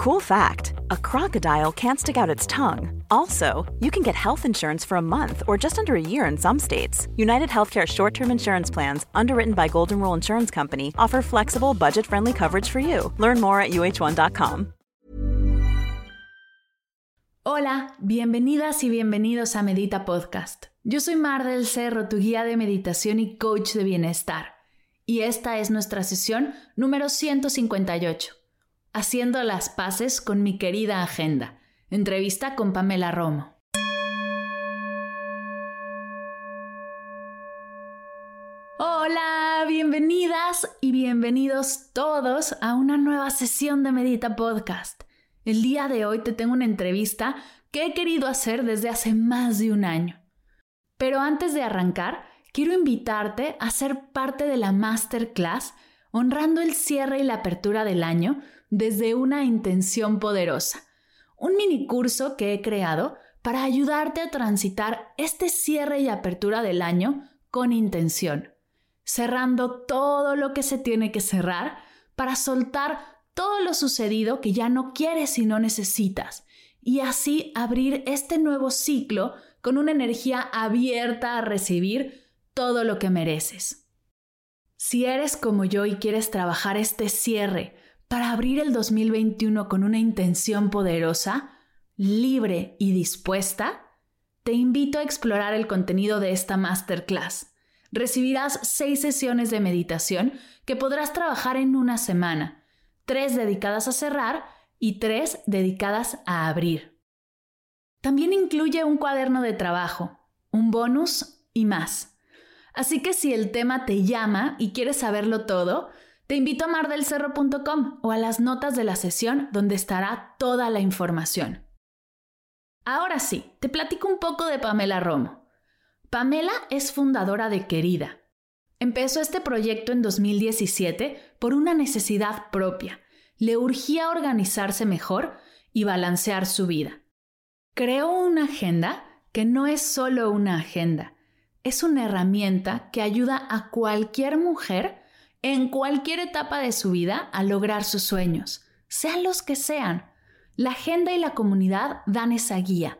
Cool fact a crocodile can't stick out its tongue. Also, you can get health insurance for a month or just under a year in some states. United Healthcare short term insurance plans, underwritten by Golden Rule Insurance Company, offer flexible, budget friendly coverage for you. Learn more at uh1.com. Hola, bienvenidas y bienvenidos a Medita Podcast. Yo soy Mar del Cerro, tu guía de meditación y coach de bienestar. Y esta es nuestra sesión número 158 Haciendo las paces con mi querida agenda. Entrevista con Pamela Romo. Hola, bienvenidas y bienvenidos todos a una nueva sesión de Medita Podcast. El día de hoy te tengo una entrevista que he querido hacer desde hace más de un año. Pero antes de arrancar, quiero invitarte a ser parte de la masterclass honrando el cierre y la apertura del año desde una intención poderosa. Un mini curso que he creado para ayudarte a transitar este cierre y apertura del año con intención, cerrando todo lo que se tiene que cerrar para soltar todo lo sucedido que ya no quieres y no necesitas, y así abrir este nuevo ciclo con una energía abierta a recibir todo lo que mereces. Si eres como yo y quieres trabajar este cierre para abrir el 2021 con una intención poderosa, libre y dispuesta, te invito a explorar el contenido de esta masterclass. Recibirás seis sesiones de meditación que podrás trabajar en una semana, tres dedicadas a cerrar y tres dedicadas a abrir. También incluye un cuaderno de trabajo, un bonus y más. Así que si el tema te llama y quieres saberlo todo, te invito a mardelcerro.com o a las notas de la sesión donde estará toda la información. Ahora sí, te platico un poco de Pamela Romo. Pamela es fundadora de Querida. Empezó este proyecto en 2017 por una necesidad propia. Le urgía organizarse mejor y balancear su vida. Creó una agenda que no es solo una agenda, es una herramienta que ayuda a cualquier mujer en cualquier etapa de su vida a lograr sus sueños, sean los que sean. La agenda y la comunidad dan esa guía,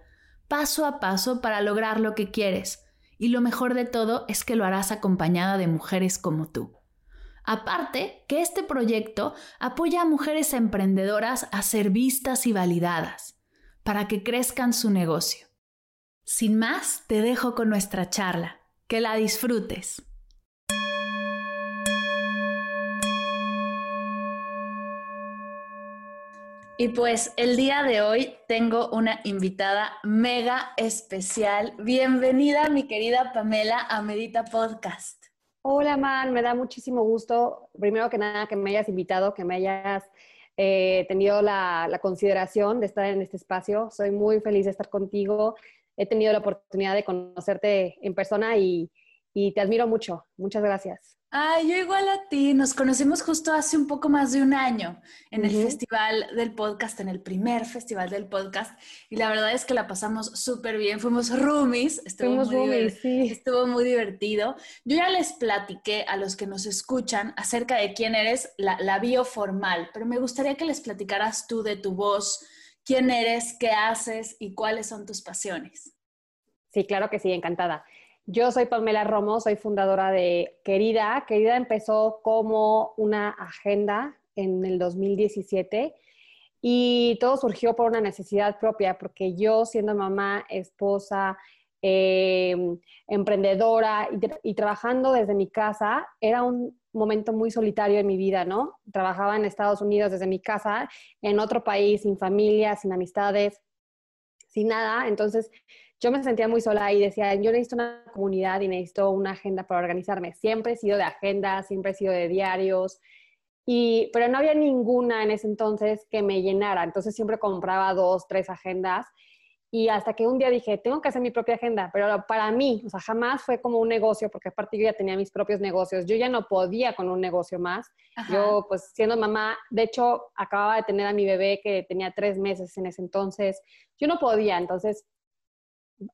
paso a paso para lograr lo que quieres, y lo mejor de todo es que lo harás acompañada de mujeres como tú. Aparte, que este proyecto apoya a mujeres emprendedoras a ser vistas y validadas, para que crezcan su negocio. Sin más, te dejo con nuestra charla. Que la disfrutes. Y pues el día de hoy tengo una invitada mega especial. Bienvenida, mi querida Pamela, a Medita Podcast. Hola, Man, me da muchísimo gusto, primero que nada, que me hayas invitado, que me hayas eh, tenido la, la, consideración de estar en este espacio. Soy muy feliz de estar contigo. He tenido la oportunidad de conocerte en persona y, y te admiro mucho. Muchas gracias. Ay, yo igual a ti. Nos conocimos justo hace un poco más de un año en el festival del podcast, en el primer festival del podcast. Y la verdad es que la pasamos súper bien. Fuimos roomies. Estuvo, muy roomies, sí. estuvo muy divertido. Yo ya les platiqué a los que nos escuchan acerca de quién eres, la, la bio formal, pero me gustaría que les platicaras tú de tu voz, quién eres, qué haces y cuáles son tus pasiones. Sí, claro que sí, encantada. Yo soy Pamela Romo, soy fundadora de Querida. Querida empezó como una agenda en el 2017 y todo surgió por una necesidad propia, porque yo siendo mamá, esposa, em, emprendedora y, trabajando desde mi casa, era un momento muy solitario en mi vida, ¿no? Trabajaba en Estados Unidos desde mi casa, en otro país, sin familia, sin amistades, sin nada. Entonces, yo me sentía muy sola y decía, yo necesito una comunidad y necesito una agenda para organizarme. Siempre he sido de agenda, siempre he sido de diarios, y, pero no había ninguna en ese entonces que me llenara. Entonces siempre compraba dos, tres agendas. Y hasta que un día dije, tengo que hacer mi propia agenda, pero para mí, o sea, jamás fue como un negocio, porque aparte yo ya tenía mis propios negocios, yo ya no podía con un negocio más. Yo, pues siendo mamá, de hecho, acababa de tener a mi bebé que tenía tres meses en ese entonces, yo no podía, entonces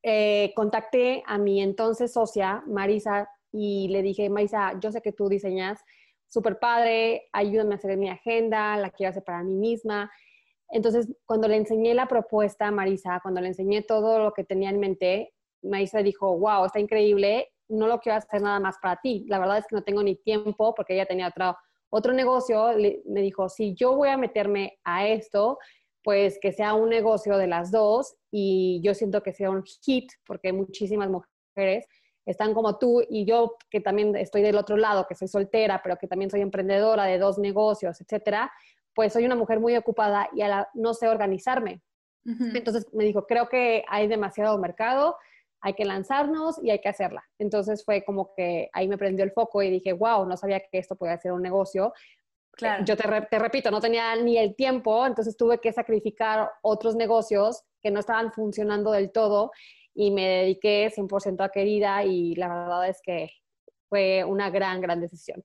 eh, contacté a mi entonces socia, Marisa, y le dije, Marisa, yo sé que tú diseñas, súper padre, ayúdame a hacer mi agenda, la quiero hacer para mí misma. Entonces, cuando le enseñé la propuesta a Marisa, cuando le enseñé todo lo que tenía en mente, Marisa dijo, wow, está increíble, no lo quiero hacer nada más para ti. La verdad es que no tengo ni tiempo porque ella tenía otro, otro negocio. me dijo, si yo voy a meterme a esto, pues que sea un negocio de las dos y yo siento que sea un hit porque muchísimas mujeres están como tú y yo que también estoy del otro lado, que soy soltera, pero que también soy emprendedora de dos negocios, etcétera, pues soy una mujer muy ocupada y no sé organizarme. Entonces me dijo, creo que hay demasiado mercado, hay que lanzarnos y hay que hacerla. Entonces fue como que ahí me prendió el foco y dije, wow, no sabía que esto podía ser un negocio. Claro. Yo te, te repito, no tenía ni el tiempo, entonces tuve que sacrificar otros negocios que no estaban funcionando del todo y me dediqué 100% a Querida y la verdad es que fue una gran, gran decisión.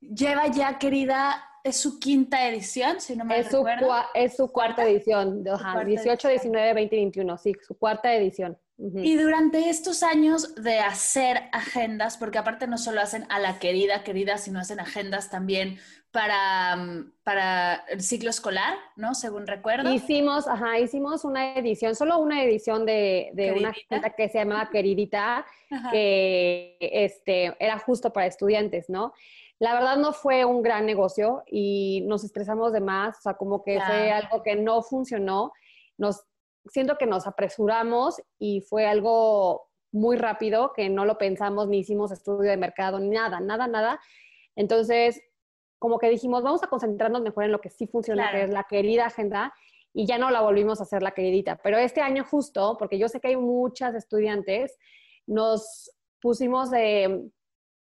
Lleva ya, Querida, es su quinta edición, si no me es Su es su cuarta, edición, 18, 19, 20 21, sí, su cuarta edición. Y durante estos años de hacer agendas, porque aparte no solo hacen a la querida, querida, sino hacen agendas también para, mm, para el ciclo escolar, ¿no? Según recuerdo. Hicimos, ajá, hicimos una edición, solo una edición de, de una agenda que se llamaba Queridita, que este, era justo para estudiantes, ¿no? La verdad no fue un gran negocio y nos estresamos de más, o sea, como que fue algo que no funcionó. Nos siento que nos apresuramos y fue algo muy rápido, que no lo pensamos, ni hicimos estudio de mercado, ni nada, nada, nada. Entonces, como que dijimos, vamos a concentrarnos mejor en lo que sí funciona, que es la querida agenda, y ya no la volvimos a hacer la queridita. Pero este año justo, porque yo sé que hay muchas estudiantes, nos pusimos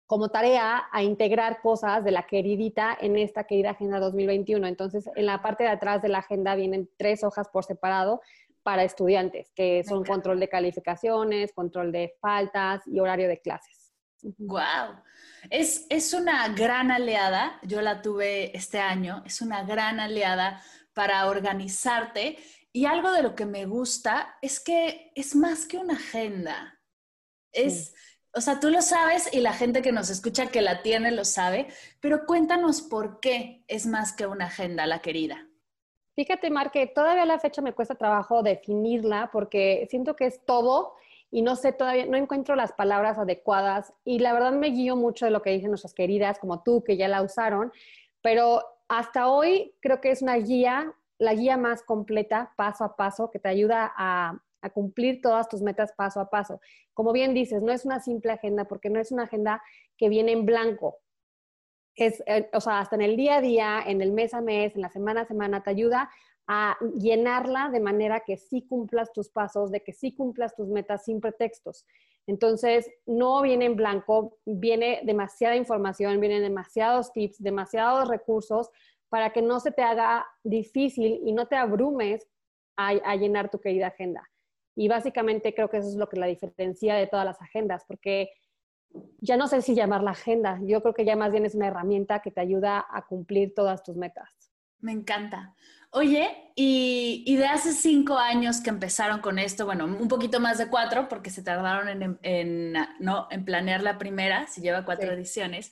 como tarea a integrar cosas de la queridita en esta querida Agenda 2021. Entonces, en la parte de atrás de la agenda vienen tres hojas por separado para estudiantes, que son control de calificaciones, control de faltas y horario de clases. ¡Wow! Es, es una gran aliada, yo la tuve este año, es una gran aliada para organizarte y algo de lo que me gusta es que es más que una agenda. Es, o sea, tú lo sabes y la gente que nos escucha que la tiene lo sabe, pero cuéntanos por qué es más que una agenda, la querida. Fíjate, Mar, que todavía a la fecha me cuesta trabajo definirla porque siento que es todo y no sé todavía, no encuentro las palabras adecuadas y la verdad me guío mucho de lo que dicen nuestras queridas como tú que ya la usaron, pero hasta hoy creo que es una guía, la guía más completa paso a paso que te ayuda a, cumplir todas tus metas paso a paso. Como bien dices, no es una simple agenda porque no es una agenda que viene en blanco, es, eh, o sea, hasta en el día a día, en el mes a mes, en la semana a semana, te ayuda a llenarla de manera que sí cumplas tus pasos, de que sí cumplas tus metas sin pretextos. Entonces, no viene en blanco, viene demasiada información, vienen demasiados tips, demasiados recursos para que no se te haga difícil y no te abrumes a, a llenar tu querida agenda. Y básicamente creo que eso es lo que la diferencia de todas las agendas, porque ya no sé si llamar la agenda, yo creo que ya más bien es una herramienta que te ayuda a cumplir todas tus metas. Me encanta. Oye, y, de hace cinco años que empezaron con esto, bueno, un poquito más de cuatro, porque se tardaron en, ¿no? en planear la primera, si lleva cuatro ediciones,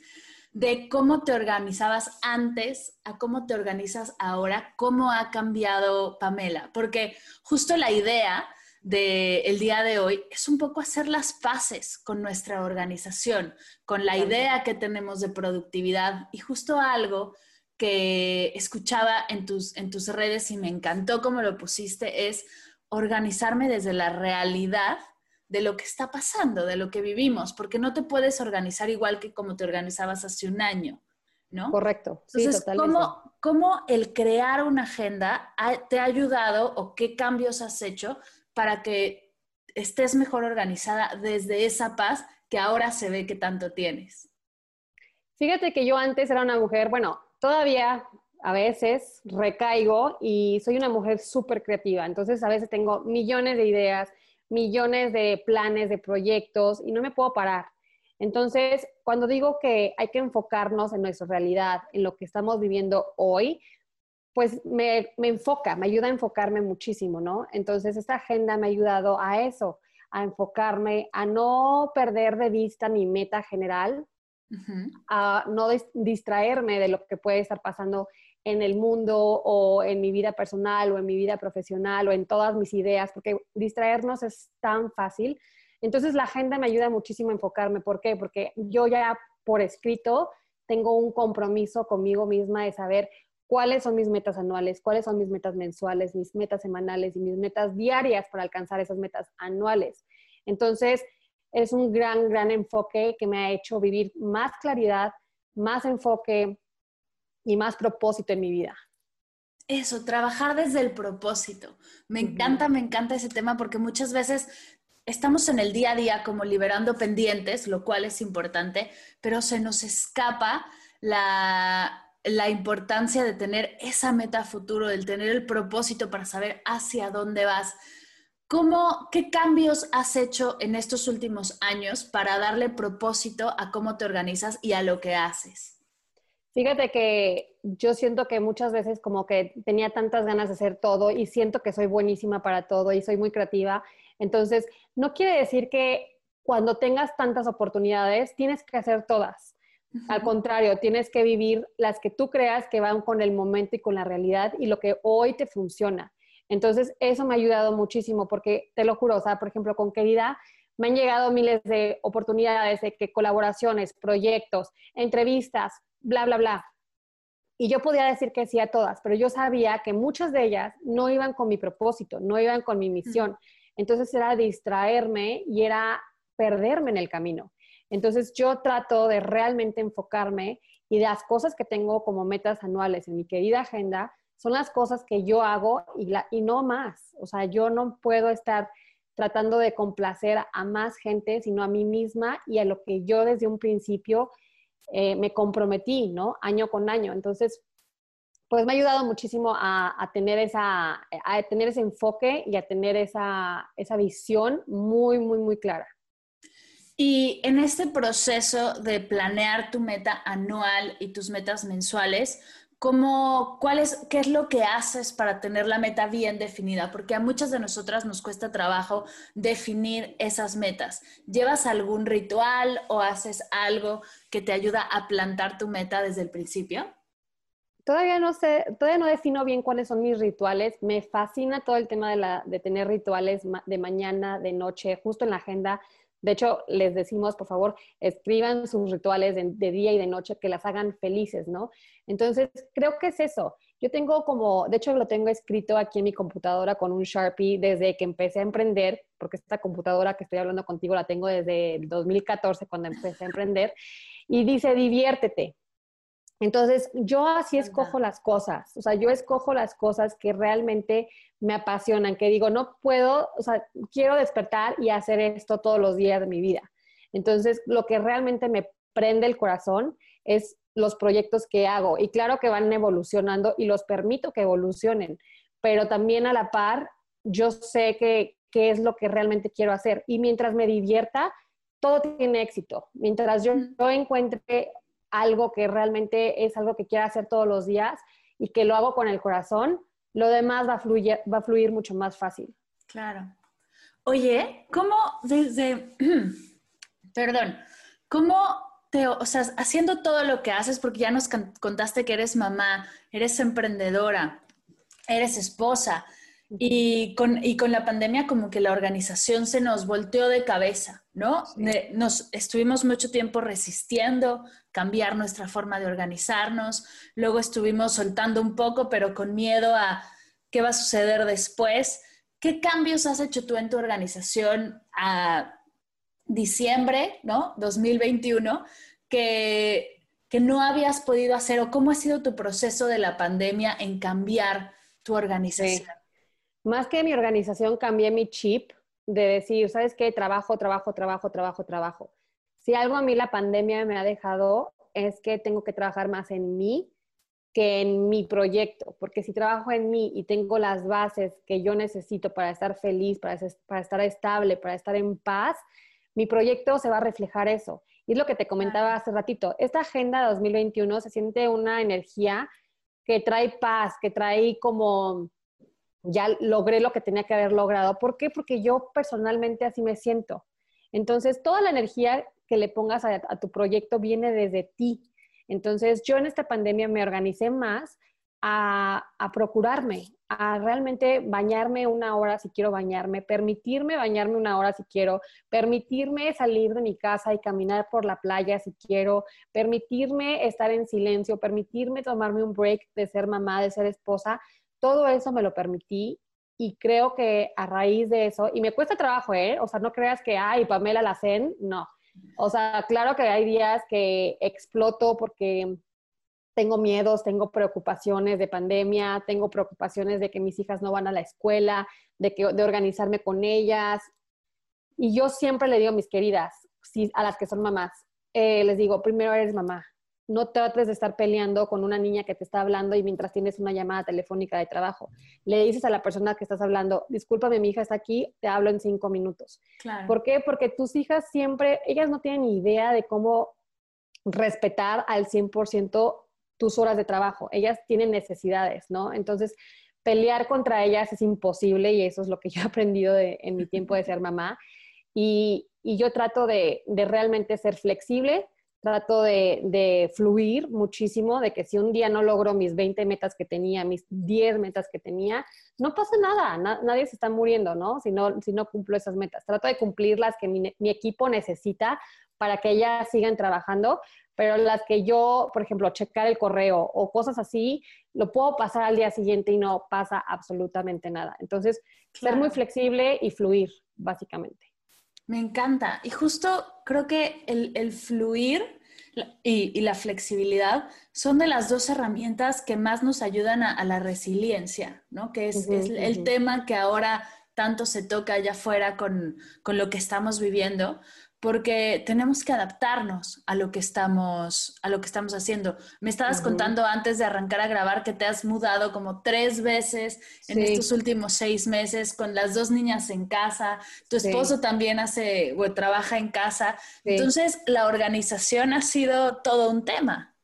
de cómo te organizabas antes a cómo te organizas ahora, cómo ha cambiado Pamela, porque justo la idea del día de hoy es un poco hacer las paces con nuestra organización, con la idea que tenemos de productividad y justo algo que escuchaba en tus, en tus redes y me encantó como lo pusiste es organizarme desde la realidad de lo que está pasando, de lo que vivimos, porque no te puedes organizar igual que como te organizabas hace un año, ¿no? Correcto. Entonces, ¿cómo, ¿cómo, el crear una agenda te ha ayudado o qué cambios has hecho para que estés mejor organizada desde esa paz que ahora se ve que tanto tienes? Fíjate que yo antes era una mujer, bueno, todavía a veces recaigo y soy una mujer súper creativa, entonces a veces tengo millones de ideas, millones de planes, de proyectos y no me puedo parar. Entonces, cuando digo que hay que enfocarnos en nuestra realidad, en lo que estamos viviendo hoy, pues me, me, enfoca, me ayuda a enfocarme muchísimo, ¿no? Entonces, esta agenda me ha ayudado a eso, a enfocarme, a no perder de vista mi meta general, a no distraerme de lo que puede estar pasando en el mundo o en mi vida personal o en mi vida profesional o en todas mis ideas, porque distraernos es tan fácil. Entonces la agenda me ayuda muchísimo a enfocarme. ¿Por qué? Porque yo ya por escrito tengo un compromiso conmigo misma de saber cuáles son mis metas anuales, cuáles son mis metas mensuales, mis metas semanales y mis metas diarias para alcanzar esas metas anuales. Entonces, es un gran, gran enfoque que me ha hecho vivir más claridad, más enfoque, y más propósito en mi vida. Eso, trabajar desde el propósito. Me encanta, me encanta ese tema porque muchas veces estamos en el día a día como liberando pendientes, lo cual es importante, pero se nos escapa la, la importancia de tener esa meta futuro, del tener el propósito para saber hacia dónde vas. ¿Cómo, ¿Qué cambios has hecho en estos últimos años para darle propósito a cómo te organizas y a lo que haces? Fíjate que yo siento que muchas veces como que tenía tantas ganas de hacer todo y siento que soy buenísima para todo y soy muy creativa. Entonces, no quiere decir que cuando tengas tantas oportunidades tienes que hacer todas. Al contrario, tienes que vivir las que tú creas que van con el momento y con la realidad y lo que hoy te funciona. Entonces, eso me ha ayudado muchísimo porque te lo juro, o sea, por ejemplo, con Querida me han llegado miles de oportunidades de que colaboraciones, proyectos, entrevistas, bla, bla, bla. Y yo podía decir que sí a todas, pero yo sabía que muchas de ellas no iban con mi propósito, no iban con mi misión. Entonces era distraerme y era perderme en el camino. Entonces yo trato de realmente enfocarme y las cosas que tengo como metas anuales en mi querida agenda son las cosas que yo hago y, no más. O sea, yo no puedo estar tratando de complacer a más gente, sino a mí misma y a lo que yo desde un principio eh, me comprometí, ¿no? Año con año. Entonces, pues me ha ayudado muchísimo a, tener, esa, a tener ese enfoque y a tener esa, esa visión muy, muy, muy clara. Y en este proceso de planear tu meta anual y tus metas mensuales, ¿Cómo, cuál es, ¿Qué es lo que haces para tener la meta bien definida? Porque a muchas de nosotras nos cuesta trabajo definir esas metas. ¿Llevas algún ritual o haces algo que te ayuda a plantar tu meta desde el principio? Todavía no sé, todavía no defino bien cuáles son mis rituales. Me fascina todo el tema de, tener rituales de mañana, de noche, justo en la agenda. De hecho, les decimos, por favor, escriban sus rituales de, día y de noche que las hagan felices, ¿no? Entonces, creo que es eso. Yo tengo como, de hecho, lo tengo escrito aquí en mi computadora con un Sharpie desde que empecé a emprender, porque esta computadora que estoy hablando contigo la tengo desde el 2014 cuando empecé a emprender, y dice, diviértete. Entonces, yo así escojo las cosas, o sea, yo escojo las cosas que realmente me apasionan, que digo, no puedo, o sea, quiero despertar y hacer esto todos los días de mi vida. Entonces, lo que realmente me prende el corazón es los proyectos que hago. Y claro que van evolucionando y los permito que evolucionen, pero también a la par, yo sé que qué es lo que realmente quiero hacer. Y mientras me divierta, todo tiene éxito. Mientras yo, yo encuentre algo que realmente es algo que quiero hacer todos los días y que lo hago con el corazón, lo demás va a fluir, va a fluir mucho más fácil. Claro. Oye, ¿cómo desde, perdón, cómo te, o sea, haciendo todo lo que haces, porque ya nos contaste que eres mamá, eres emprendedora, eres esposa, Y con, y con la pandemia como que la organización se nos volteó de cabeza, ¿no? Nos estuvimos mucho tiempo resistiendo cambiar nuestra forma de organizarnos, luego estuvimos soltando un poco, pero con miedo a qué va a suceder después. ¿Qué cambios has hecho tú en tu organización a diciembre, ¿no? 2021, que, que no habías podido hacer o cómo ha sido tu proceso de la pandemia en cambiar tu organización? Más que mi organización, cambié mi chip de decir, ¿sabes qué? Trabajo, trabajo, trabajo, trabajo, trabajo. Si algo a mí la pandemia me ha dejado es que tengo que trabajar más en mí que en mi proyecto, porque si trabajo en mí y tengo las bases que yo necesito para estar feliz, para, para estar estable, para estar en paz, mi proyecto se va a reflejar eso. Y es lo que te comentaba hace ratito, esta agenda 2021 se siente una energía que trae paz, que trae como ya logré lo que tenía que haber logrado. ¿Por qué? Porque yo personalmente así me siento. Entonces, toda la energía que le pongas a, tu proyecto viene desde ti. Entonces, yo en esta pandemia me organicé más a, procurarme, a realmente bañarme una hora si quiero bañarme, permitirme bañarme una hora si quiero, permitirme salir de mi casa y caminar por la playa si quiero, permitirme estar en silencio, permitirme tomarme un break de ser mamá, de ser esposa, todo eso me lo permití y creo que a raíz de eso, y me cuesta trabajo, ¿eh? O sea, no creas que, ay, Pamela la hacen, no. O sea, claro que hay días que exploto porque tengo miedos, tengo preocupaciones de pandemia, tengo preocupaciones de que mis hijas no van a la escuela, de, que, de organizarme con ellas. Y yo siempre le digo a mis queridas, a las que son mamás, eh, les digo, primero eres mamá, no trates de estar peleando con una niña que te está hablando y mientras tienes una llamada telefónica de trabajo. Le dices a la persona que estás hablando, discúlpame, mi hija está aquí, te hablo en cinco minutos. ¿Por qué? Porque tus hijas siempre, ellas no tienen idea de cómo respetar al 100% tus horas de trabajo. Ellas tienen necesidades, ¿no? Entonces, pelear contra ellas es imposible y eso es lo que yo he aprendido en mi tiempo de ser mamá. Y, yo trato de, de realmente ser flexible, trato de, fluir muchísimo, de que si un día no logro mis 20 metas que tenía, mis 10 metas que tenía, no pasa nada, nadie se está muriendo, ¿no? Si, ¿no? si no cumplo esas metas. Trato de cumplir las que mi, equipo necesita para que ellas sigan trabajando, pero las que yo, por ejemplo, checar el correo o cosas así, lo puedo pasar al día siguiente y no pasa absolutamente nada. Entonces, ser muy flexible y fluir, básicamente. Me encanta. Y justo creo que el, fluir y, la flexibilidad son de las dos herramientas que más nos ayudan a, la resiliencia, ¿no? Que es, el tema que ahora tanto se toca allá afuera con, con lo que estamos viviendo, porque tenemos que adaptarnos a lo que estamos, a lo que estamos haciendo. Me estabas contando antes de arrancar a grabar que te has mudado como tres veces en estos últimos seis meses con las dos niñas en casa. Tu esposo también hace o trabaja en casa. Entonces, la organización ha sido todo un tema.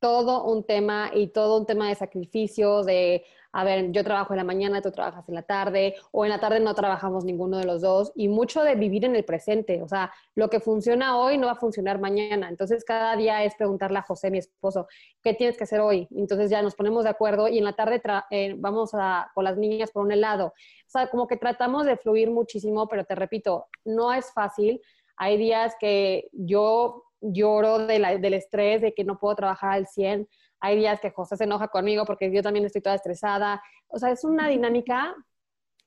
Todo un tema y todo un tema de sacrificio, de a ver, yo trabajo en la mañana, tú trabajas en la tarde, o en la tarde no trabajamos ninguno de los dos, y mucho de vivir en el presente, o sea, lo que funciona hoy no va a funcionar mañana, entonces cada día es preguntarle a José, mi esposo, ¿qué tienes que hacer hoy? Entonces ya nos ponemos de acuerdo y en la tarde eh, vamos a, con las niñas por un helado, o sea, como que tratamos de fluir muchísimo, pero te repito, no es fácil, hay días que yo lloro del estrés, de que no puedo trabajar al 100, hay días que José se enoja conmigo porque yo también estoy toda estresada. O sea, es una dinámica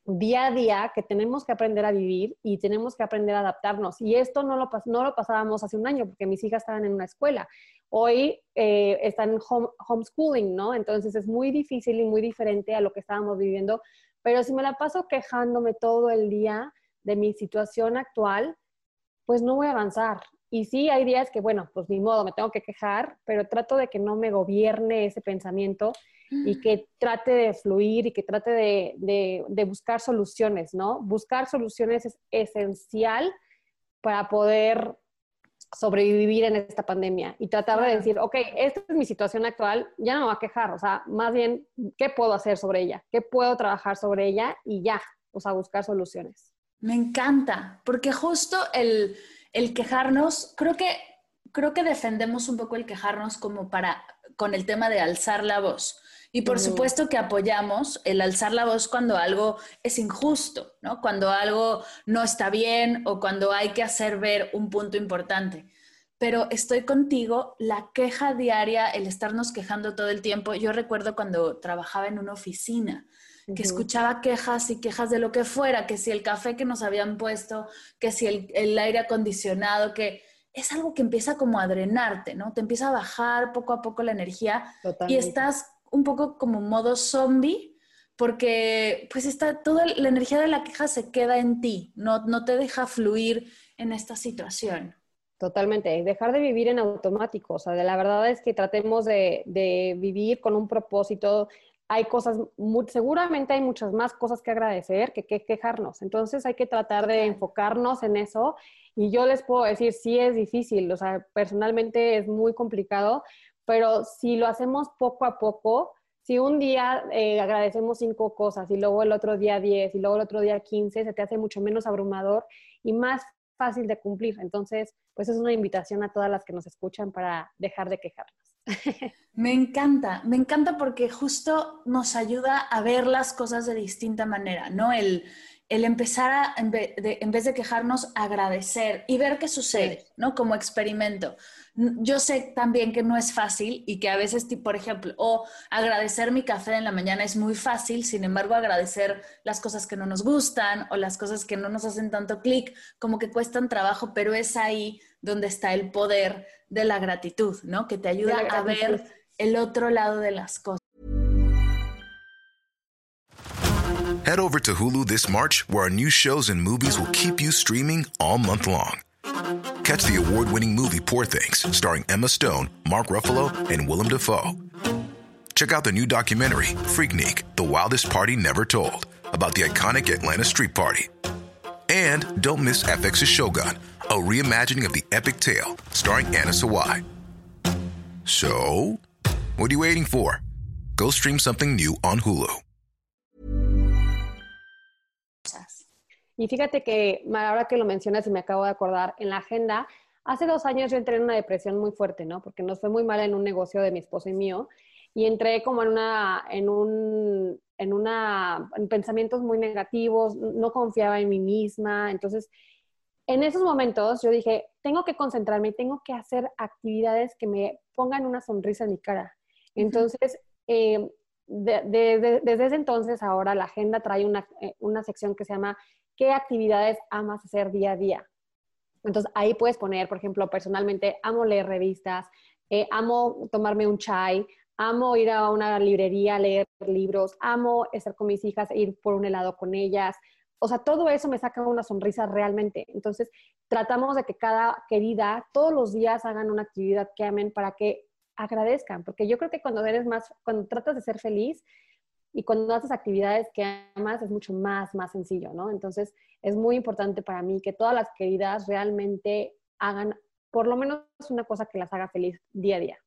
día a día que tenemos que aprender a vivir y tenemos que aprender a adaptarnos. Y esto no lo, no lo pasábamos hace un año porque mis hijas estaban en una escuela. Hoy eh, están en homeschooling, ¿no? Entonces es muy difícil y muy diferente a lo que estábamos viviendo. Pero si me la paso quejándome todo el día de mi situación actual, pues no voy a avanzar. Y sí, hay días que, bueno, pues ni modo, me tengo que quejar, pero trato de que no me gobierne ese pensamiento y que trate de fluir y que trate de, de, buscar soluciones, ¿no? Buscar soluciones es esencial para poder sobrevivir en esta pandemia y tratar de decir, ok, esta es mi situación actual, ya no me voy a quejar, o sea, más bien, ¿qué puedo hacer sobre ella? ¿Qué puedo trabajar sobre ella? Y ya, o sea, buscar soluciones. Me encanta, porque justo el el quejarnos, creo que, creo que defendemos un poco el quejarnos como para, con el tema de alzar la voz. Y por supuesto que apoyamos el alzar la voz cuando algo es injusto, ¿no? Cuando algo no está bien o cuando hay que hacer ver un punto importante. Pero estoy contigo, la queja diaria, el estarnos quejando todo el tiempo. Yo recuerdo cuando trabajaba en una oficina, que escuchaba quejas y quejas de lo que fuera, que si el café que nos habían puesto, que si el, el aire acondicionado, que es algo que empieza como a drenarte, ¿no? Te empieza a bajar poco a poco la energía y estás un poco como modo zombie, porque pues está toda la energía de la queja se queda en ti, no, no te deja fluir en esta situación. Totalmente, dejar de vivir en automático, o sea, de la verdad es que tratemos de, de vivir con un propósito, hay cosas, seguramente hay muchas más cosas que agradecer que, que quejarnos. Entonces hay que tratar de enfocarnos en eso. Y yo les puedo decir, sí es difícil, o sea, personalmente es muy complicado, pero si lo hacemos poco a poco, si un día eh, agradecemos cinco cosas y luego el otro día diez y luego el otro día quince, se te hace mucho menos abrumador y más fácil de cumplir. Entonces, pues es una invitación a todas las que nos escuchan para dejar de quejarnos. Me encanta, me encanta porque justo nos ayuda a ver las cosas de distinta manera, ¿no? El, el empezar a, en vez, de, quejarnos, agradecer y ver qué sucede, ¿no? Como experimento. Yo sé también que no es fácil y que a veces, por ejemplo, o agradecer mi café en la mañana es muy fácil, sin embargo, agradecer las cosas que no nos gustan o las cosas que no nos hacen tanto clic, como que cuestan trabajo, pero es ahí donde está el poder de la gratitud, ¿no? Que te ayuda a ver el otro lado de las cosas. Head over to Hulu this March, where our new shows and movies will keep you streaming all month long. Catch the award-winning movie Poor Things, starring Emma Stone, Mark Ruffalo, and Willem Dafoe. Check out the new documentary, Freaknik, The Wildest Party Never Told, about the iconic Atlanta Street Party. And don't miss FX's Shogun, a reimagining of the epic tale, starring Anna Sawai. So, what are you waiting for? Go stream something new on Hulu. Y fíjate que ahora que lo mencionas y me acabo de acordar, en la agenda, hace dos años yo entré en una depresión muy fuerte, ¿no? Porque nos fue muy mal en un negocio de mi esposo y mío. Y entré como en una, en un, en una, en pensamientos muy negativos, no confiaba en mí misma. Entonces, en esos momentos yo dije, tengo que concentrarme, tengo que hacer actividades que me pongan una sonrisa en mi cara. Entonces, eh, desde ese entonces, ahora la agenda trae una, eh, una sección que se llama ¿Qué actividades amas hacer día a día? Entonces, ahí puedes poner, por ejemplo, personalmente, amo leer revistas, eh, amo tomarme un chai, amo ir a una librería a leer libros, amo estar con mis hijas, e ir por un helado con ellas, o sea, todo eso me saca una sonrisa realmente. Entonces, tratamos de que cada querida todos los días hagan una actividad que amen para que agradezcan, porque yo creo que cuando eres más, cuando tratas de ser feliz y cuando haces actividades que amas es mucho más, más sencillo, ¿no? Entonces, es muy importante para mí que todas las queridas realmente hagan por lo menos una cosa que las haga feliz día a día.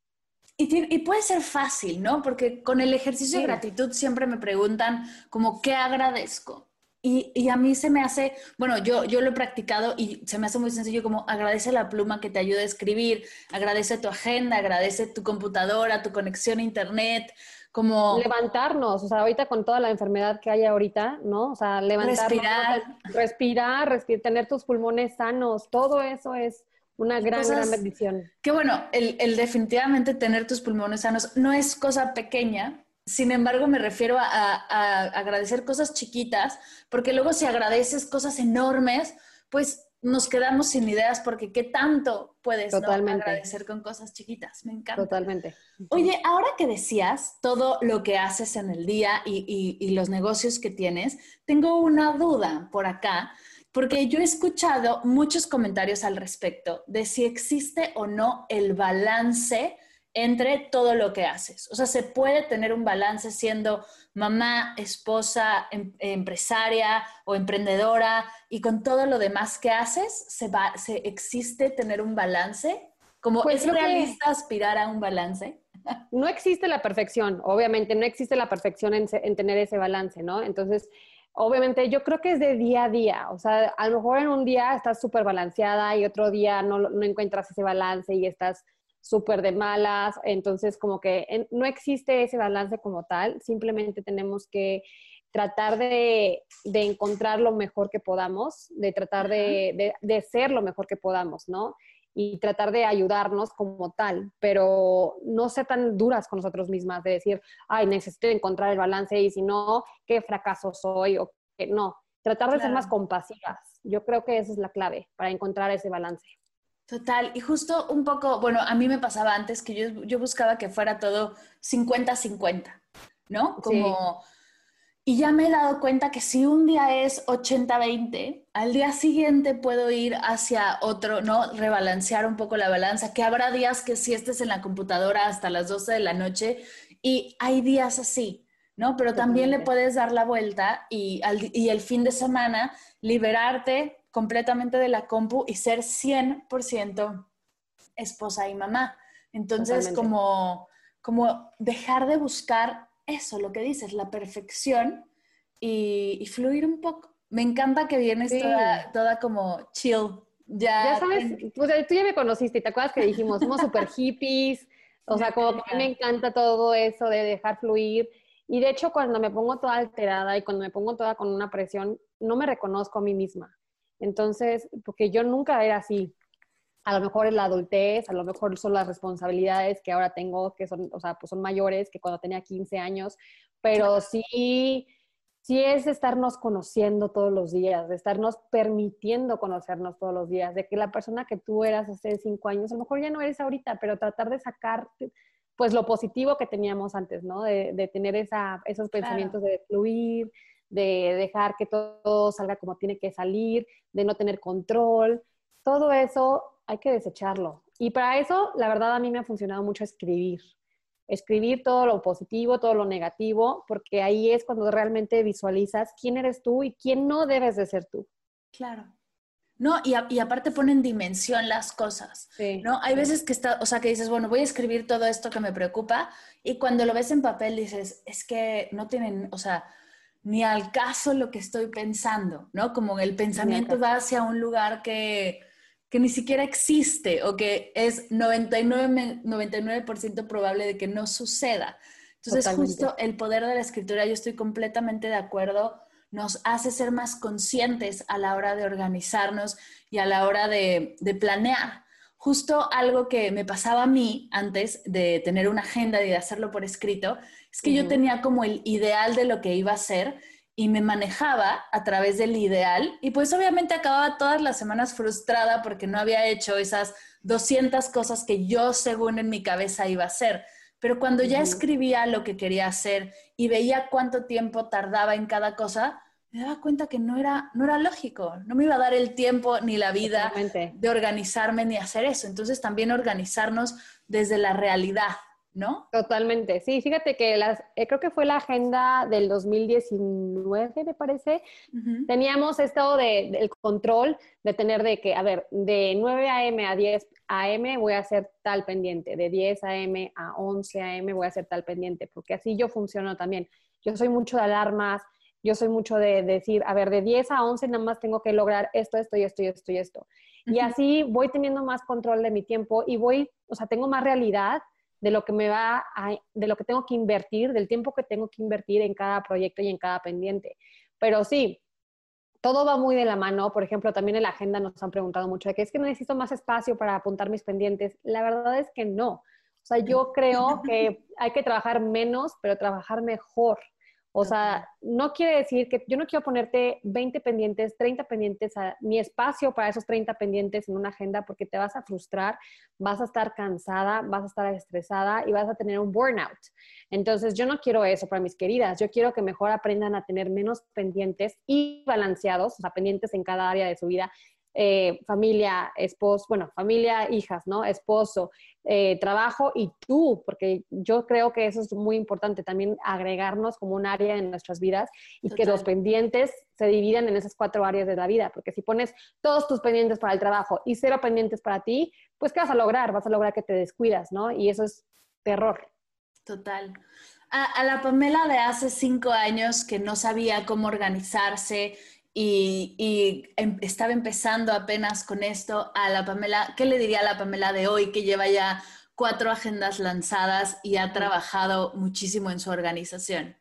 Y, puede ser fácil, ¿no? Porque con el ejercicio de gratitud siempre me preguntan como, ¿qué agradezco? Y, a mí se me hace, bueno, yo, yo lo he practicado y se me hace muy sencillo como agradece la pluma que te ayuda a escribir, agradece tu agenda, agradece tu computadora, tu conexión a internet, como... Levantarnos, o sea, ahorita con toda la enfermedad que hay ahorita, ¿no? O sea, levantarnos. Respirar. Respirar, respirar tener tus pulmones sanos, todo eso es una gran, gran bendición. Que bueno, el, el definitivamente tener tus pulmones sanos no es cosa pequeña, sin embargo, me refiero a, agradecer cosas chiquitas, porque luego si agradeces cosas enormes, pues nos quedamos sin ideas porque qué tanto puedes agradecer con cosas chiquitas. Me encanta. Totalmente. Oye, ahora que decías todo lo que haces en el día y, y los negocios que tienes, tengo una duda por acá, porque yo he escuchado muchos comentarios al respecto de si existe o no el balance entre todo lo que haces. O sea, se puede tener un balance siendo mamá, esposa, em, empresaria o emprendedora y con todo lo demás que haces, ¿se, va, se existe tener un balance? ¿Como pues es realista aspirar a un balance? No existe la perfección, obviamente, no existe la perfección en, tener ese balance, ¿no? Entonces, obviamente yo creo que es de día a día, o sea, a lo mejor en un día estás súper balanceada y otro día no, no encuentras ese balance y estás súper de malas, entonces como que no existe ese balance como tal, simplemente tenemos que tratar de, encontrar lo mejor que podamos, de tratar de, de, ser lo mejor que podamos, ¿no? Y tratar de ayudarnos como tal, pero no ser tan duras con nosotros mismas, de decir, ay, necesito encontrar el balance y si no, qué fracaso soy o que no. Tratar de ser más compasivas. Yo creo que esa es la clave para encontrar ese balance. Total, y justo un poco, bueno, a mí me pasaba antes que yo, yo buscaba que fuera todo 50-50, ¿no? Como, y ya me he dado cuenta que si un día es 80-20, al día siguiente puedo ir hacia otro, ¿no? Rebalancear un poco la balanza, que habrá días que si estés en la computadora hasta las 12 de la noche y hay días así, ¿no? Pero también le puedes dar la vuelta y, y el fin de semana liberarte completamente de la compu y ser 100% esposa y mamá. Entonces, como, como dejar de buscar eso, lo que dices, la perfección y, fluir un poco. Me encanta que vienes toda, toda como chill. Ya, ya sabes, pues, tú ya me conociste y te acuerdas que dijimos, somos súper hippies, o sea, como que me encanta todo eso de dejar fluir. Y de hecho, cuando me pongo toda alterada y cuando me pongo toda con una presión, no me reconozco a mí misma. Entonces, porque yo nunca era así. A lo mejor es la adultez, a lo mejor son las responsabilidades que ahora tengo, que son, o sea, pues son mayores que cuando tenía 15 años, pero sí, sí es estarnos conociendo todos los días, de estarnos permitiendo conocernos todos los días, de que la persona que tú eras hace cinco años, a lo mejor ya no eres ahorita, pero tratar de sacar pues lo positivo que teníamos antes, ¿no? De, tener esa, esos pensamientos de fluir, de dejar que todo salga como tiene que salir, de no tener control. Todo eso hay que desecharlo. Y para eso, la verdad, a mí me ha funcionado mucho escribir. Escribir todo lo positivo, todo lo negativo, porque ahí es cuando realmente visualizas quién eres tú y quién no debes de ser tú. Claro. No, y, y aparte ponen dimensión las cosas, ¿no? Hay veces que está, o sea, que dices, bueno, voy a escribir todo esto que me preocupa y cuando lo ves en papel dices, es que no tienen, o sea, ni al caso lo que estoy pensando, ¿no? Como el pensamiento va hacia un lugar que, que ni siquiera existe o que es 99%, 99 probable de que no suceda. Entonces, justo el poder de la escritura, yo estoy completamente de acuerdo, nos hace ser más conscientes a la hora de organizarnos y a la hora de, de planear. Justo algo que me pasaba a mí antes de tener una agenda y de hacerlo por escrito, es que yo tenía como el ideal de lo que iba a ser y me manejaba a través del ideal y pues obviamente acababa todas las semanas frustrada porque no había hecho esas 200 cosas que yo según en mi cabeza iba a hacer. Pero cuando ya escribía lo que quería hacer y veía cuánto tiempo tardaba en cada cosa, me daba cuenta que no era, no era lógico, no me iba a dar el tiempo ni la vida de organizarme ni hacer eso. Entonces también organizarnos desde la realidad, ¿no? Totalmente, sí, fíjate que las, eh, creo que fue la agenda del 2019, me parece, teníamos esto de, del control, de tener de que, a ver, de 9 a.m. a 10 a.m. voy a hacer tal pendiente, de 10 a.m. a 11 a.m. voy a hacer tal pendiente, porque así yo funciono también. Yo soy mucho de alarmas, yo soy mucho de, decir, a ver, de 10 a 11 nada más tengo que lograr esto, esto y esto y esto y esto. Y así voy teniendo más control de mi tiempo y voy, o sea, tengo más realidad de lo que me va de lo que tengo que invertir, del tiempo que tengo que invertir en cada proyecto y en cada pendiente. Pero sí, todo va muy de la mano. Por ejemplo, también en la agenda nos han preguntado mucho de que es que necesito más espacio para apuntar mis pendientes. La verdad es que no. O sea, yo creo que hay que trabajar menos, pero trabajar mejor. O sea, no quiere decir que yo no quiero ponerte 20 pendientes, 30 pendientes, a, mi espacio para esos 30 pendientes en una agenda porque te vas a frustrar, vas a estar cansada, vas a estar estresada y vas a tener un burnout. Entonces, yo no quiero eso para mis queridas. Yo quiero que mejor aprendan a tener menos pendientes y balanceados, o sea, pendientes en cada área de su vida eh, familia, esposo, bueno, familia, hijas, ¿no? Esposo, eh, trabajo y tú, porque yo creo que eso es muy importante también agregarnos como un área en nuestras vidas y que los pendientes se dividan en esas cuatro áreas de la vida, porque si pones todos tus pendientes para el trabajo y cero pendientes para ti, pues ¿qué vas a lograr? Vas a lograr que te descuidas, ¿no? Y eso es terror. Total. A, a, la Pamela de hace cinco años que no sabía cómo organizarse y, em, estaba empezando apenas con esto a la Pamela, ¿qué le diría a la Pamela de hoy que lleva ya cuatro agendas lanzadas y ha trabajado muchísimo en su organización?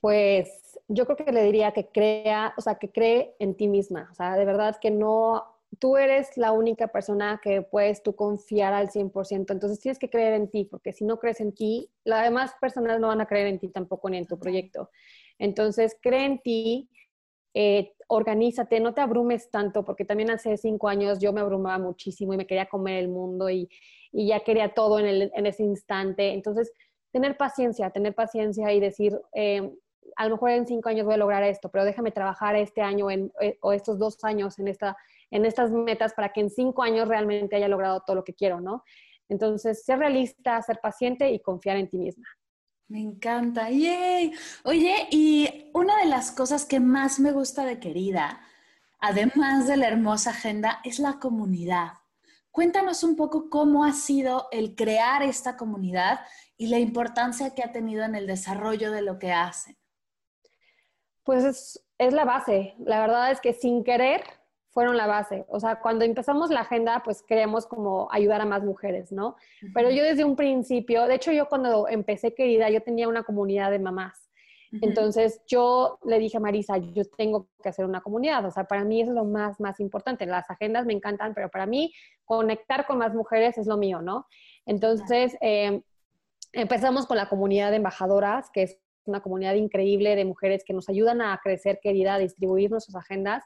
Pues yo creo que le diría que crea, o sea, que cree en ti misma. O sea, de verdad que no, tú eres la única persona que puedes tú confiar al 100%. Entonces tienes que creer en ti, porque si no crees en ti, las demás personas no van a creer en ti tampoco ni en tu proyecto. Entonces, cree en ti, eh, organízate, no te abrumes tanto, porque también hace cinco años yo me abrumaba muchísimo y me quería comer el mundo y, ya quería todo en, ese instante. Entonces, tener paciencia, tener paciencia y decir, eh, a lo mejor en cinco años voy a lograr esto, pero déjame trabajar este año eh, o estos dos años en, esta, en estas metas para que en cinco años realmente haya logrado todo lo que quiero, ¿no? Entonces, ser realista, ser paciente y confiar en ti misma. Me encanta, yay. Oye, y una de las cosas que más me gusta de Querida, además de la hermosa agenda, es la comunidad. Cuéntanos un poco cómo ha sido el crear esta comunidad y la importancia que ha tenido en el desarrollo de lo que hacen. Pues es, es la base. La verdad es que sin querer fueron la base. O sea, cuando empezamos la agenda, pues queríamos como ayudar a más mujeres, ¿no? Pero yo desde un principio, de hecho yo cuando empecé Querida, yo tenía una comunidad de mamás. Entonces yo le dije a Marisa, yo tengo que hacer una comunidad. O sea, para mí es lo más, más importante. Las agendas me encantan, pero para mí conectar con más mujeres es lo mío, ¿no? Entonces eh, empezamos con la comunidad de embajadoras, que es una comunidad increíble de mujeres que nos ayudan a crecer, querida, a distribuir nuestras agendas.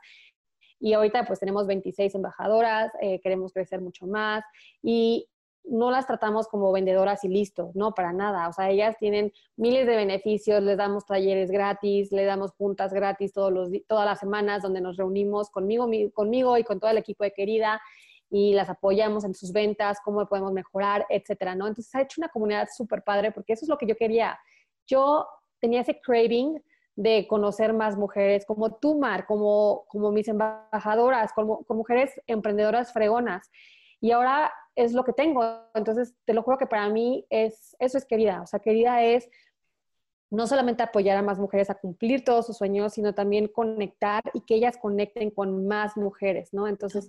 Y ahorita pues tenemos 26 embajadoras, eh, queremos crecer mucho más y no las tratamos como vendedoras y listo, no, para nada. O sea, ellas tienen miles de beneficios, les damos talleres gratis, les damos juntas gratis todos los, todas las semanas donde nos reunimos conmigo, conmigo y con todo el equipo de Querida y las apoyamos en sus ventas, cómo podemos mejorar, etcétera, ¿no? Entonces ha hecho una comunidad súper padre porque eso es lo que yo quería. Yo tenía ese craving de conocer más mujeres como tú, Mar, como, como mis embajadoras, como, como mujeres emprendedoras fregonas. Y ahora es lo que tengo. Entonces, te lo juro que para mí es, eso es querida. O sea, querida es no solamente apoyar a más mujeres a cumplir todos sus sueños, sino también conectar y que ellas conecten con más mujeres, ¿no? Entonces,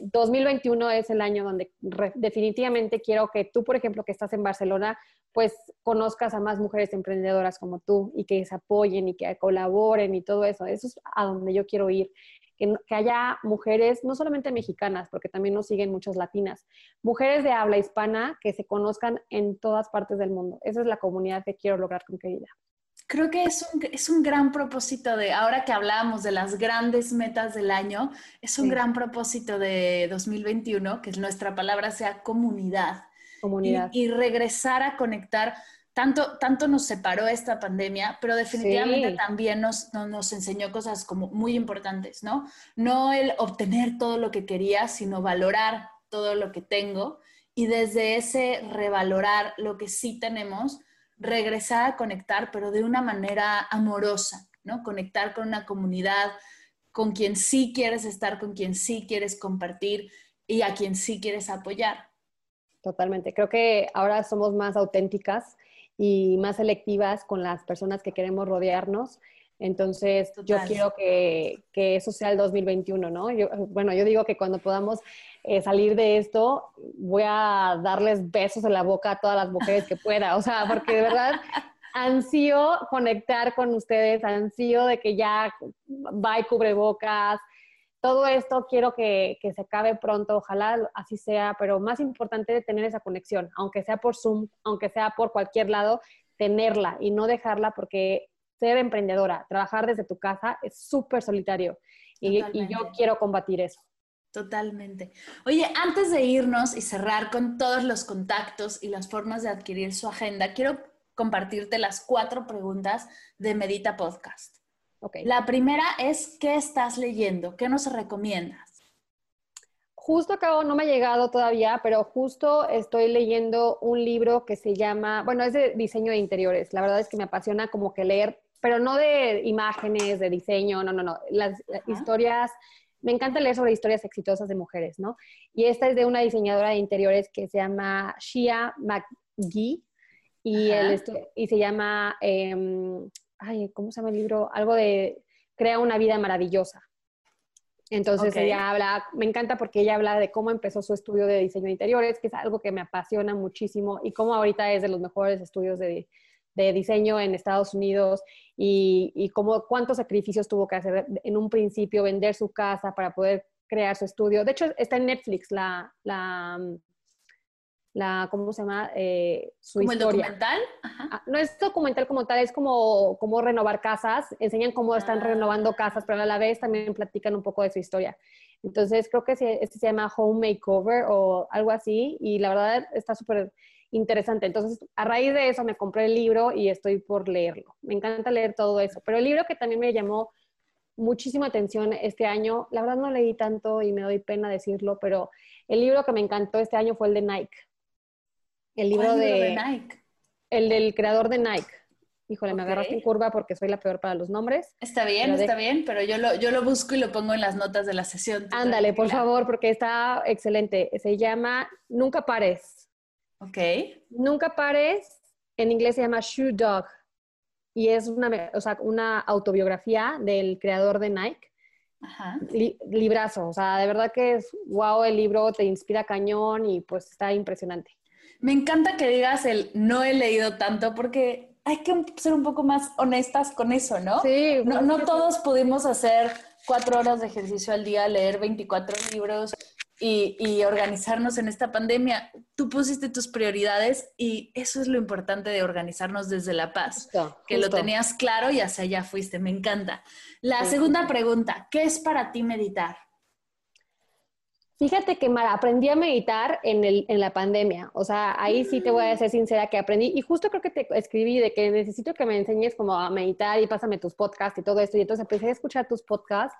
2021 eh, es el año donde definitivamente quiero que tú, por ejemplo, que estás en Barcelona, pues conozcas a más mujeres emprendedoras como tú y que se apoyen y que colaboren y todo eso. Eso es a donde yo quiero ir. Que, que haya mujeres, no solamente mexicanas, porque también nos siguen muchas latinas, mujeres de habla hispana que se conozcan en todas partes del mundo. Esa es la comunidad que quiero lograr con querida. Creo que es un, es un gran propósito de, ahora que hablábamos de las grandes metas del año, es un gran propósito de 2021, que nuestra palabra sea comunidad Comunidad. Y, regresar a conectar. Tanto, tanto nos separó esta pandemia, pero definitivamente también nos, nos enseñó cosas como muy importantes, ¿no? No el obtener todo lo que quería, sino valorar todo lo que tengo y desde ese revalorar lo que sí tenemos, regresar a conectar, pero de una manera amorosa, ¿no? Conectar con una comunidad, con quien sí quieres estar, con quien sí quieres compartir y a quien sí quieres apoyar. Totalmente. Creo que ahora somos más auténticas y más selectivas con las personas que queremos rodearnos. Entonces, yo quiero que, que, eso sea el 2021, ¿no? Yo, bueno, yo digo que cuando podamos eh, salir de esto, voy a darles besos en la boca a todas las mujeres que pueda, o sea, porque de verdad ansío conectar con ustedes, ansío de que ya va y cubrebocas, todo esto quiero que, se acabe pronto, ojalá así sea, pero más importante tener esa conexión, aunque sea por Zoom, aunque sea por cualquier lado, tenerla y no dejarla porque ser emprendedora, trabajar desde tu casa es súper solitario y, y yo quiero combatir eso. Totalmente. Oye, antes de irnos y cerrar con todos los contactos y las formas de adquirir su agenda, quiero compartirte las cuatro preguntas de Medita Podcast. La primera es, ¿qué estás leyendo? ¿Qué nos recomiendas? Justo acabo, no me ha llegado todavía, pero justo estoy leyendo un libro que se llama, bueno, es de diseño de interiores. La verdad es que me apasiona como que leer, pero no de imágenes, de diseño, no, no, no. Las historias, me encanta leer sobre historias exitosas de mujeres, ¿no? Y esta es de una diseñadora de interiores que se llama Shia McGee y, y se llama em, ay, ¿cómo se llama el libro? Algo de Crea una vida maravillosa. Entonces ella habla, me encanta porque ella habla de cómo empezó su estudio de diseño de interiores, que es algo que me apasiona muchísimo y cómo ahorita es de los mejores estudios de, de diseño en Estados Unidos y, y cómo, cuántos sacrificios tuvo que hacer en un principio, vender su casa para poder crear su estudio. De hecho, está en Netflix la, la, la ¿cómo se llama? Eh, su ¿Como el documental? Ah, no es documental como tal, es como, como renovar casas, enseñan cómo están ah. renovando casas, pero a la vez también platican un poco de su historia. Entonces, creo que este se llama Home Makeover o algo así, y la verdad está súper interesante. Entonces, a raíz de eso me compré el libro y estoy por leerlo. Me encanta leer todo eso, pero el libro que también me llamó muchísima atención este año, la verdad no leí tanto y me doy pena decirlo, pero el libro que me encantó este año fue el de Nike. El libro, de, Nike. El del creador de Nike. Híjole, me agarraste en curva porque soy la peor para los nombres. Está bien, está bien, pero yo lo, yo lo busco y lo pongo en las notas de la sesión. Ándale, por favor, porque está excelente. Se llama Nunca Pares. Ok. Nunca Pares, en inglés se llama Shoe Dog y es una, o sea, una autobiografía del creador de Nike. Ajá. librazo, o sea, de verdad que es wow el libro, te inspira cañón y pues está impresionante. Me encanta que digas el no he leído tanto porque hay que ser un poco más honestas con eso, ¿no? Sí. No, no todos pudimos hacer cuatro horas de ejercicio al día, leer 24 libros y, organizarnos en esta pandemia. Tú pusiste tus prioridades y eso es lo importante de organizarnos desde la paz, que lo tenías claro y hacia allá fuiste, me encanta. La segunda pregunta, ¿qué es para ti meditar? Fíjate que aprendí a meditar en, el, en la pandemia, o sea, ahí sí te voy a ser sincera que aprendí y justo creo que te escribí de que necesito que me enseñes como a meditar y pásame tus podcasts y todo esto y entonces empecé a escuchar tus podcasts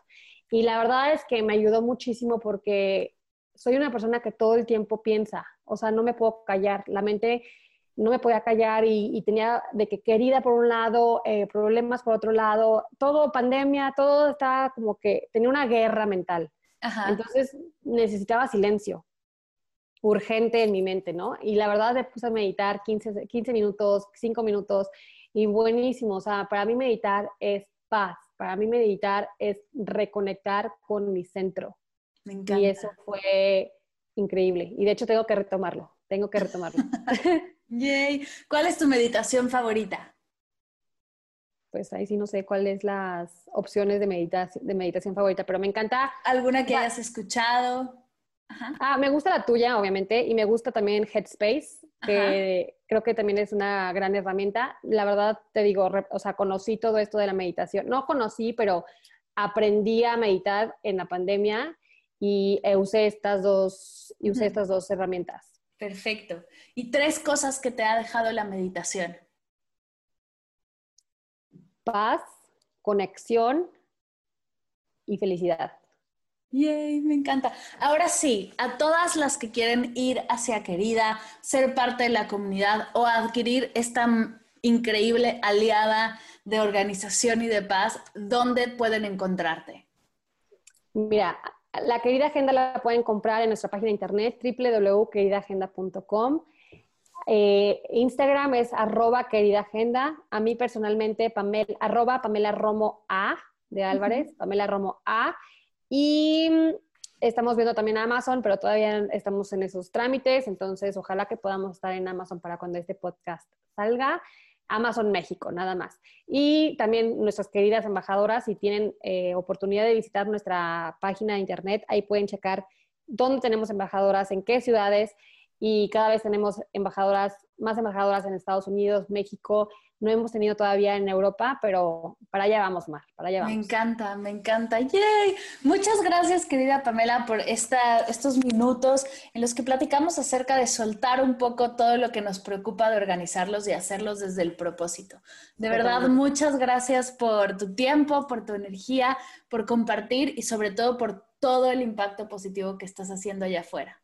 y la verdad es que me ayudó muchísimo porque soy una persona que todo el tiempo piensa, o sea, no me puedo callar, la mente no me podía callar y, tenía de que querida por un lado, eh, problemas por otro lado, todo pandemia, todo estaba como que tenía una guerra mental. Entonces necesitaba silencio urgente en mi mente, ¿no? Y la verdad me puse a meditar 15, 15 minutos, 5 minutos y buenísimo. O sea, para mí meditar es paz, para mí meditar es reconectar con mi centro. Y eso fue increíble. Y de hecho tengo que retomarlo, tengo que retomarlo. Yay. ¿Cuál es tu meditación favorita? Pues ahí sí no sé cuáles las opciones de meditación, de meditación favorita, pero me encanta. ¿Alguna que hayas escuchado? Ah, me gusta la tuya, obviamente, y me gusta también Headspace, que creo que también es una gran herramienta. La verdad, te digo, o sea, conocí todo esto de la meditación. No conocí, pero aprendí a meditar en la pandemia y usé estas dos, y usé estas dos herramientas. Perfecto. ¿Y tres cosas que te ha dejado la meditación? Paz, conexión y felicidad. Yay, me encanta. Ahora sí, a todas las que quieren ir hacia Querida, ser parte de la comunidad o adquirir esta increíble aliada de organización y de paz, ¿dónde pueden encontrarte? Mira, la querida agenda la pueden comprar en nuestra página de internet www.queridaagenda.com. Eh, Instagram es arroba querida agenda. A mí personalmente, Pamela, arroba Pamela Romo A de Álvarez, Pamela Romo A. Y estamos viendo también Amazon, pero todavía estamos en esos trámites, entonces ojalá que podamos estar en Amazon para cuando este podcast salga. Amazon México, nada más. Y también nuestras queridas embajadoras, si tienen eh, oportunidad de visitar nuestra página de internet, ahí pueden checar dónde tenemos embajadoras, en qué ciudades, y cada vez tenemos embajadoras, más embajadoras en Estados Unidos, México, no hemos tenido todavía en Europa, pero para allá vamos, Mar, para allá vamos. Me encanta, me encanta. ¡Yay! Muchas gracias, querida Pamela, por esta, estos minutos en los que platicamos acerca de soltar un poco todo lo que nos preocupa de organizarlos y hacerlos desde el propósito. De verdad, muchas gracias por tu tiempo, por tu energía, por compartir y sobre todo por todo el impacto positivo que estás haciendo allá afuera.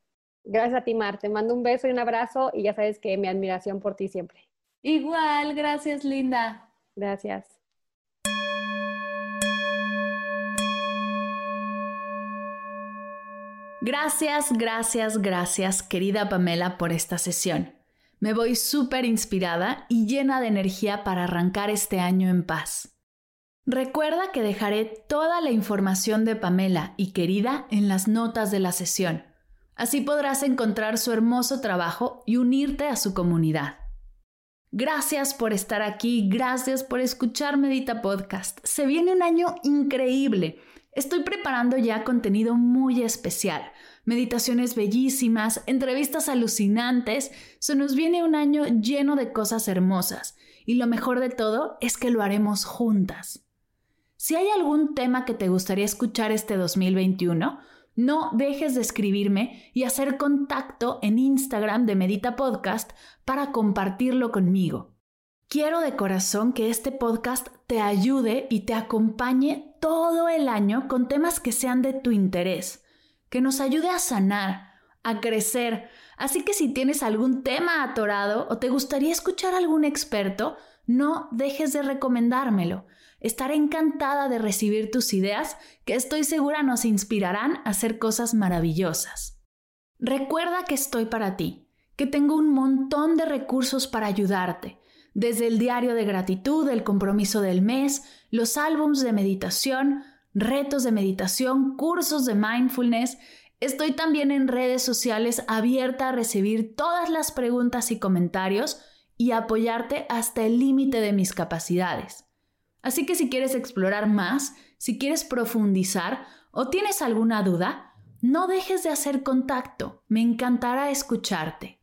Gracias a ti, Mar. Te mando un beso y un abrazo y ya sabes que mi admiración por ti siempre. Igual, gracias Linda. Gracias. Gracias, gracias, gracias, querida Pamela, por esta sesión. Me voy súper inspirada y llena de energía para arrancar este año en paz. Recuerda que dejaré toda la información de Pamela y querida en las notas de la sesión. Así podrás encontrar su hermoso trabajo y unirte a su comunidad. Gracias por estar aquí, gracias por escuchar Medita Podcast. Se viene un año increíble. Estoy preparando ya contenido muy especial, meditaciones bellísimas, entrevistas alucinantes. Se nos viene un año lleno de cosas hermosas y lo mejor de todo es que lo haremos juntas. Si hay algún tema que te gustaría escuchar este 2021, no dejes de escribirme y hacer contacto en Instagram de Medita Podcast para compartirlo conmigo. Quiero de corazón que este podcast te ayude y te acompañe todo el año con temas que sean de tu interés, que nos ayude a sanar, a crecer. Así que si tienes algún tema atorado o te gustaría escuchar a algún experto, no dejes de recomendármelo. Estaré encantada de recibir tus ideas que estoy segura nos inspirarán a hacer cosas maravillosas. Recuerda que estoy para ti, que tengo un montón de recursos para ayudarte, desde el diario de gratitud, el compromiso del mes, los álbums de meditación, retos de meditación, cursos de mindfulness. Estoy también en redes sociales abierta a recibir todas las preguntas y comentarios y apoyarte hasta el límite de mis capacidades. Así que si quieres explorar más, si quieres profundizar o tienes alguna duda, no dejes de hacer contacto. Me encantará escucharte.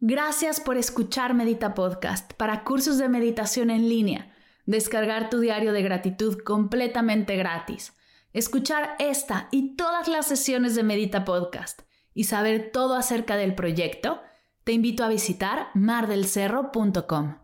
Gracias por escuchar Medita Podcast para cursos de meditación en línea, descargar tu diario de gratitud completamente gratis, escuchar esta y todas las sesiones de Medita Podcast y saber todo acerca del proyecto, te invito a visitar mardelcerro.com.